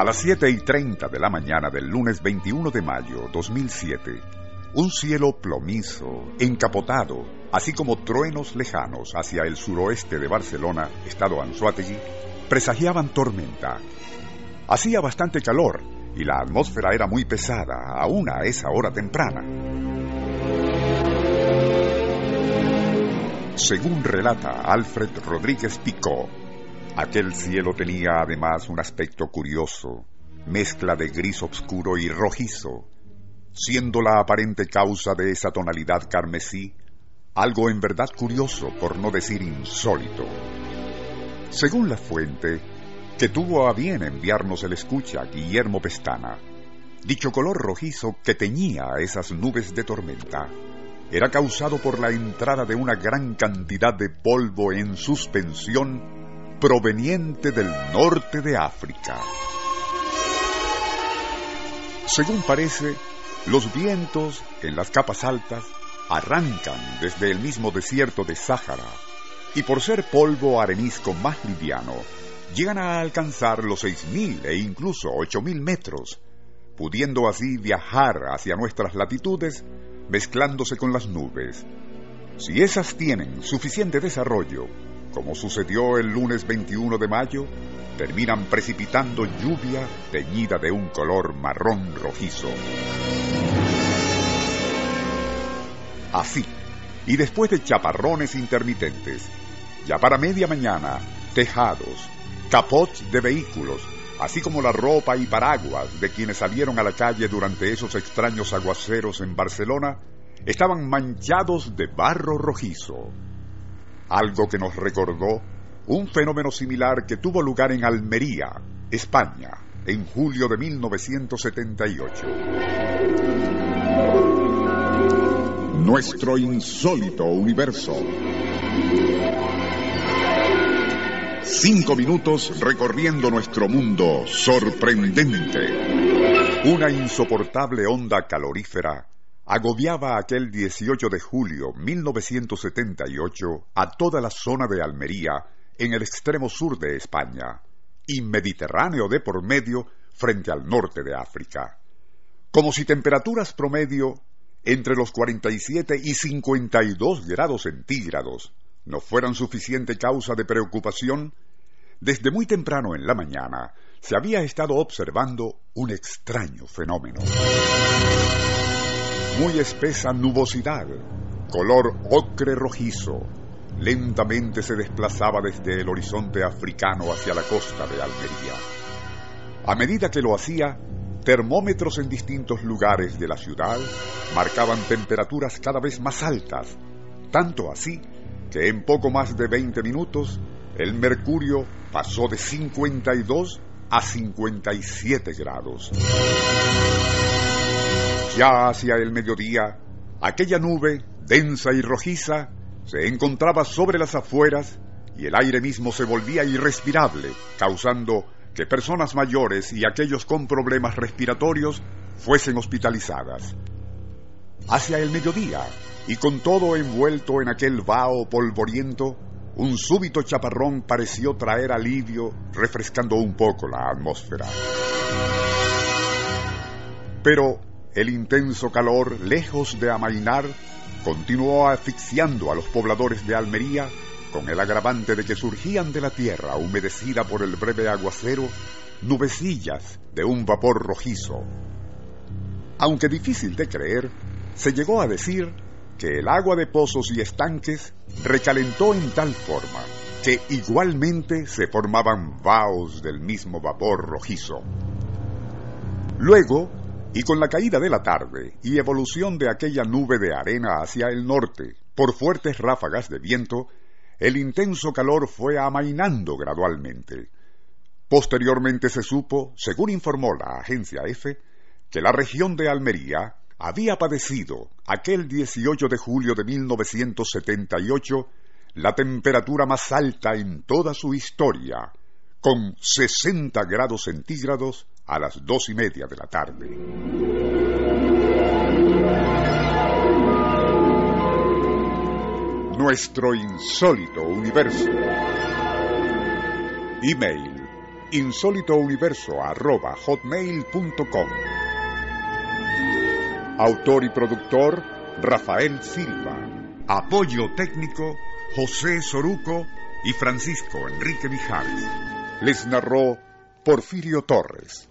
A las 7 y 30 de la mañana del lunes 21 de mayo 2007, un cielo plomizo, encapotado, así como truenos lejanos hacia el suroeste de Barcelona, estado Anzuategui, presagiaban tormenta. Hacía bastante calor y la atmósfera era muy pesada, aún a esa hora temprana. Según relata Alfred Rodríguez Picó, aquel cielo tenía además un aspecto curioso, mezcla de gris oscuro y rojizo, siendo la aparente causa de esa tonalidad carmesí algo en verdad curioso, por no decir insólito. Según la fuente, que tuvo a bien enviarnos el escucha Guillermo Pestana, dicho color rojizo que teñía esas nubes de tormenta era causado por la entrada de una gran cantidad de polvo en suspensión proveniente del norte de África. Según parece, los vientos en las capas altas arrancan desde el mismo desierto de Sáhara y por ser polvo arenisco más liviano, llegan a alcanzar los 6.000 e incluso 8.000 metros, pudiendo así viajar hacia nuestras latitudes mezclándose con las nubes. Si esas tienen suficiente desarrollo, como sucedió el lunes 21 de mayo, terminan precipitando lluvia teñida de un color marrón rojizo. Así, y después de chaparrones intermitentes, ya para media mañana, tejados, capots de vehículos, así como la ropa y paraguas de quienes salieron a la calle durante esos extraños aguaceros en Barcelona, estaban manchados de barro rojizo. Algo que nos recordó un fenómeno similar que tuvo lugar en Almería, España, en julio de 1978. Nuestro insólito universo. Cinco minutos recorriendo nuestro mundo sorprendente. Una insoportable onda calorífera agobiaba aquel 18 de julio 1978 a toda la zona de Almería en el extremo sur de España y Mediterráneo de por medio frente al norte de África. Como si temperaturas promedio entre los 47 y 52 grados centígrados no fueran suficiente causa de preocupación, desde muy temprano en la mañana se había estado observando un extraño fenómeno. Muy espesa nubosidad, color ocre rojizo, lentamente se desplazaba desde el horizonte africano hacia la costa de Almería. A medida que lo hacía, termómetros en distintos lugares de la ciudad marcaban temperaturas cada vez más altas, tanto así que en poco más de 20 minutos el mercurio pasó de 52 a 57 grados. Ya hacia el mediodía, aquella nube, densa y rojiza, se encontraba sobre las afueras y el aire mismo se volvía irrespirable, causando que personas mayores y aquellos con problemas respiratorios fuesen hospitalizadas. Hacia el mediodía, y con todo envuelto en aquel vaho polvoriento, un súbito chaparrón pareció traer alivio, refrescando un poco la atmósfera. Pero el intenso calor, lejos de amainar, continuó asfixiando a los pobladores de Almería con el agravante de que surgían de la tierra humedecida por el breve aguacero nubecillas de un vapor rojizo. Aunque difícil de creer, se llegó a decir que el agua de pozos y estanques recalentó en tal forma que igualmente se formaban vaos del mismo vapor rojizo. Luego, y con la caída de la tarde y evolución de aquella nube de arena hacia el norte por fuertes ráfagas de viento, el intenso calor fue amainando gradualmente. Posteriormente se supo, según informó la agencia EFE, que la región de Almería había padecido aquel 18 de julio de 1978 la temperatura más alta en toda su historia, con 60 grados centígrados a las dos y media de la tarde. Nuestro insólito universo. Email insólitouniverso.hotmail.com Autor y productor Rafael Silva. Apoyo técnico José Soruco y Francisco Enrique Mijares. Les narró Porfirio Torres.